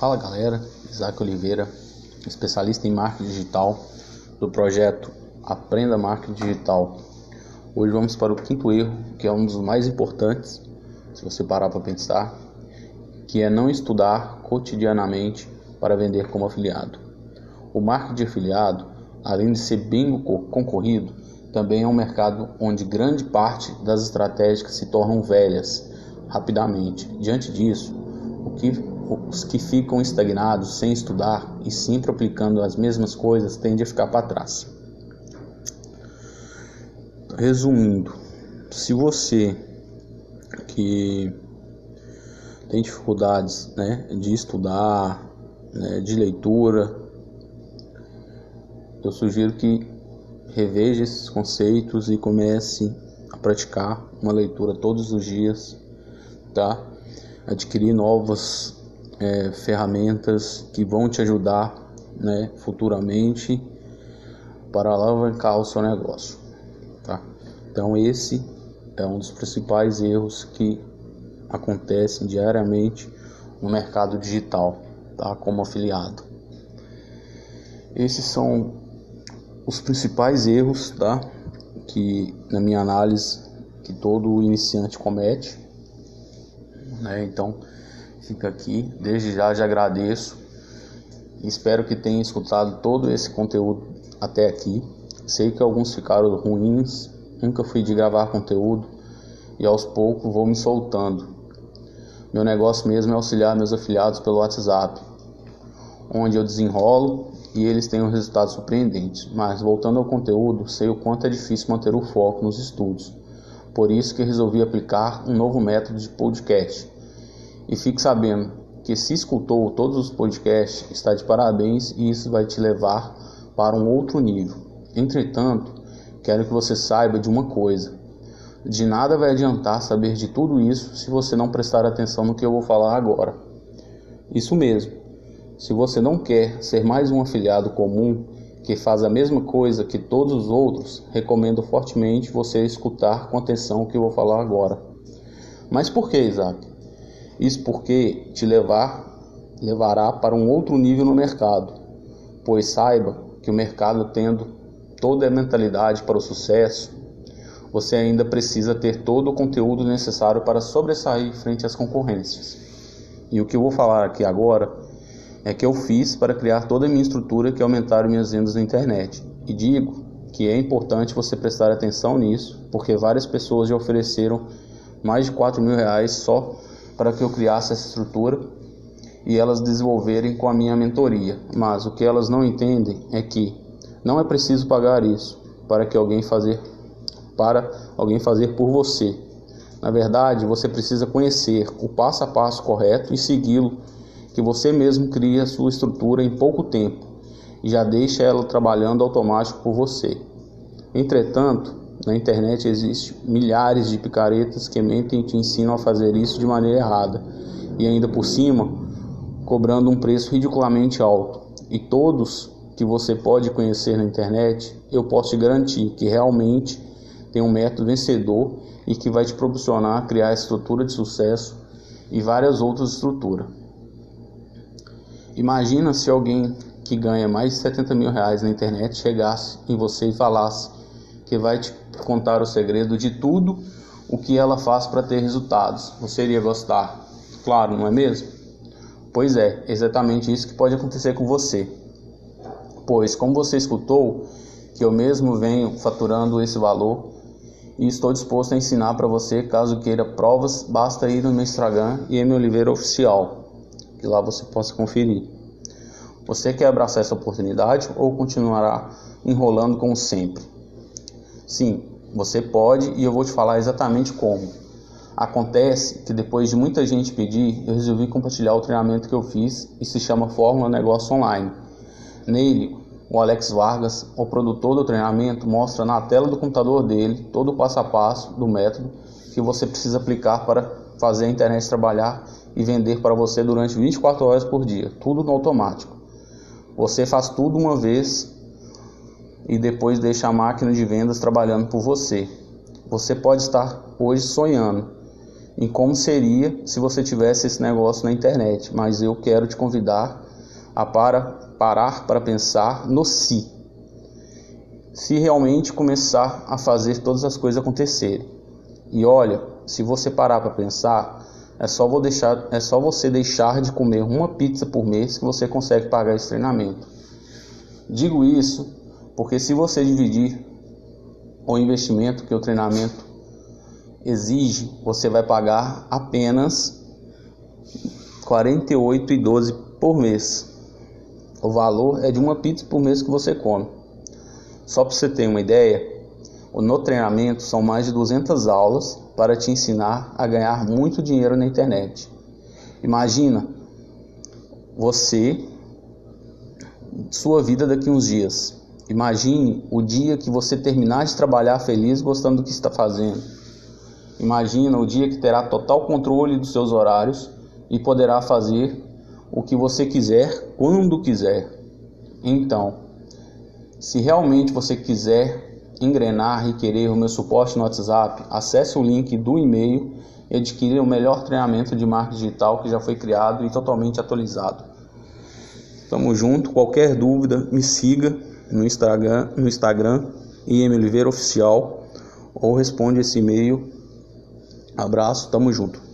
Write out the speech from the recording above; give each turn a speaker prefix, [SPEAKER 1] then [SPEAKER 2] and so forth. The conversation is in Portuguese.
[SPEAKER 1] Fala galera, Isaac Oliveira, especialista em marketing digital do projeto Aprenda Marketing Digital. Hoje vamos para o quinto erro, que é um dos mais importantes, se você parar para pensar, que é não estudar cotidianamente para vender como afiliado. O marketing de afiliado, além de ser bem concorrido, também é um mercado onde grande parte das estratégias se tornam velhas rapidamente. Diante disso, o que os que ficam estagnados sem estudar e sempre aplicando as mesmas coisas tendem a ficar para trás. Resumindo, se você que tem dificuldades né, de estudar, né, de leitura, eu sugiro que reveja esses conceitos e comece a praticar uma leitura todos os dias, tá? Adquirir novas é, ferramentas que vão te ajudar né, futuramente para alavancar o seu negócio. Tá? Então, esse é um dos principais erros que acontecem diariamente no mercado digital, tá? como afiliado. Esses são os principais erros tá? que, na minha análise, que todo iniciante comete. Né? Então, fica aqui. Desde já já agradeço. Espero que tenha escutado todo esse conteúdo até aqui. Sei que alguns ficaram ruins, nunca fui de gravar conteúdo e aos poucos vou me soltando. Meu negócio mesmo é auxiliar meus afiliados pelo WhatsApp, onde eu desenrolo e eles têm um resultado surpreendente. Mas voltando ao conteúdo, sei o quanto é difícil manter o foco nos estudos. Por isso que resolvi aplicar um novo método de podcast e fique sabendo que se escutou todos os podcasts, está de parabéns e isso vai te levar para um outro nível. Entretanto, quero que você saiba de uma coisa: de nada vai adiantar saber de tudo isso se você não prestar atenção no que eu vou falar agora. Isso mesmo. Se você não quer ser mais um afiliado comum que faz a mesma coisa que todos os outros, recomendo fortemente você escutar com atenção o que eu vou falar agora. Mas por que, Isaac? Isso porque te levar levará para um outro nível no mercado, pois saiba que o mercado tendo toda a mentalidade para o sucesso, você ainda precisa ter todo o conteúdo necessário para sobressair frente às concorrências. E o que eu vou falar aqui agora é que eu fiz para criar toda a minha estrutura que aumentaram minhas vendas na internet. E digo que é importante você prestar atenção nisso, porque várias pessoas já ofereceram mais de 4 mil reais só para que eu criasse essa estrutura e elas desenvolverem com a minha mentoria. Mas o que elas não entendem é que não é preciso pagar isso para que alguém fazer para alguém fazer por você. Na verdade, você precisa conhecer o passo a passo correto e segui-lo, que você mesmo cria a sua estrutura em pouco tempo e já deixa ela trabalhando automático por você. Entretanto, na internet existem milhares de picaretas que mentem e te ensinam a fazer isso de maneira errada e ainda por cima cobrando um preço ridiculamente alto. E todos que você pode conhecer na internet, eu posso te garantir que realmente tem um método vencedor e que vai te proporcionar criar estrutura de sucesso e várias outras estruturas. Imagina se alguém que ganha mais de 70 mil reais na internet chegasse em você e falasse que vai te contar o segredo de tudo o que ela faz para ter resultados. Você iria gostar? Claro, não é mesmo? Pois é, exatamente isso que pode acontecer com você. Pois, como você escutou, que eu mesmo venho faturando esse valor e estou disposto a ensinar para você, caso queira provas, basta ir no meu Instagram e M Oliveira Oficial, que lá você possa conferir. Você quer abraçar essa oportunidade ou continuará enrolando como sempre? Sim, você pode e eu vou te falar exatamente como. Acontece que depois de muita gente pedir, eu resolvi compartilhar o treinamento que eu fiz e se chama Fórmula Negócio Online. Nele, o Alex Vargas, o produtor do treinamento, mostra na tela do computador dele todo o passo a passo do método que você precisa aplicar para fazer a internet trabalhar e vender para você durante 24 horas por dia, tudo no automático. Você faz tudo uma vez e depois deixa a máquina de vendas trabalhando por você. Você pode estar hoje sonhando em como seria se você tivesse esse negócio na internet, mas eu quero te convidar a para, parar para pensar no si. Se realmente começar a fazer todas as coisas acontecerem. E olha, se você parar para pensar, é só, vou deixar, é só você deixar de comer uma pizza por mês que você consegue pagar esse treinamento. Digo isso porque se você dividir o investimento que o treinamento exige, você vai pagar apenas R$ 48,12 por mês. O valor é de uma pizza por mês que você come. Só para você ter uma ideia, no treinamento são mais de 200 aulas para te ensinar a ganhar muito dinheiro na internet. Imagina você, sua vida daqui uns dias. Imagine o dia que você terminar de trabalhar feliz gostando do que está fazendo. Imagina o dia que terá total controle dos seus horários e poderá fazer o que você quiser quando quiser. Então, se realmente você quiser engrenar e querer o meu suporte no WhatsApp, acesse o link do e-mail e adquira o melhor treinamento de marketing digital que já foi criado e totalmente atualizado. Tamo junto. Qualquer dúvida, me siga no Instagram, no Instagram IM Oliveira Oficial ou responde esse e-mail. Abraço, tamo junto.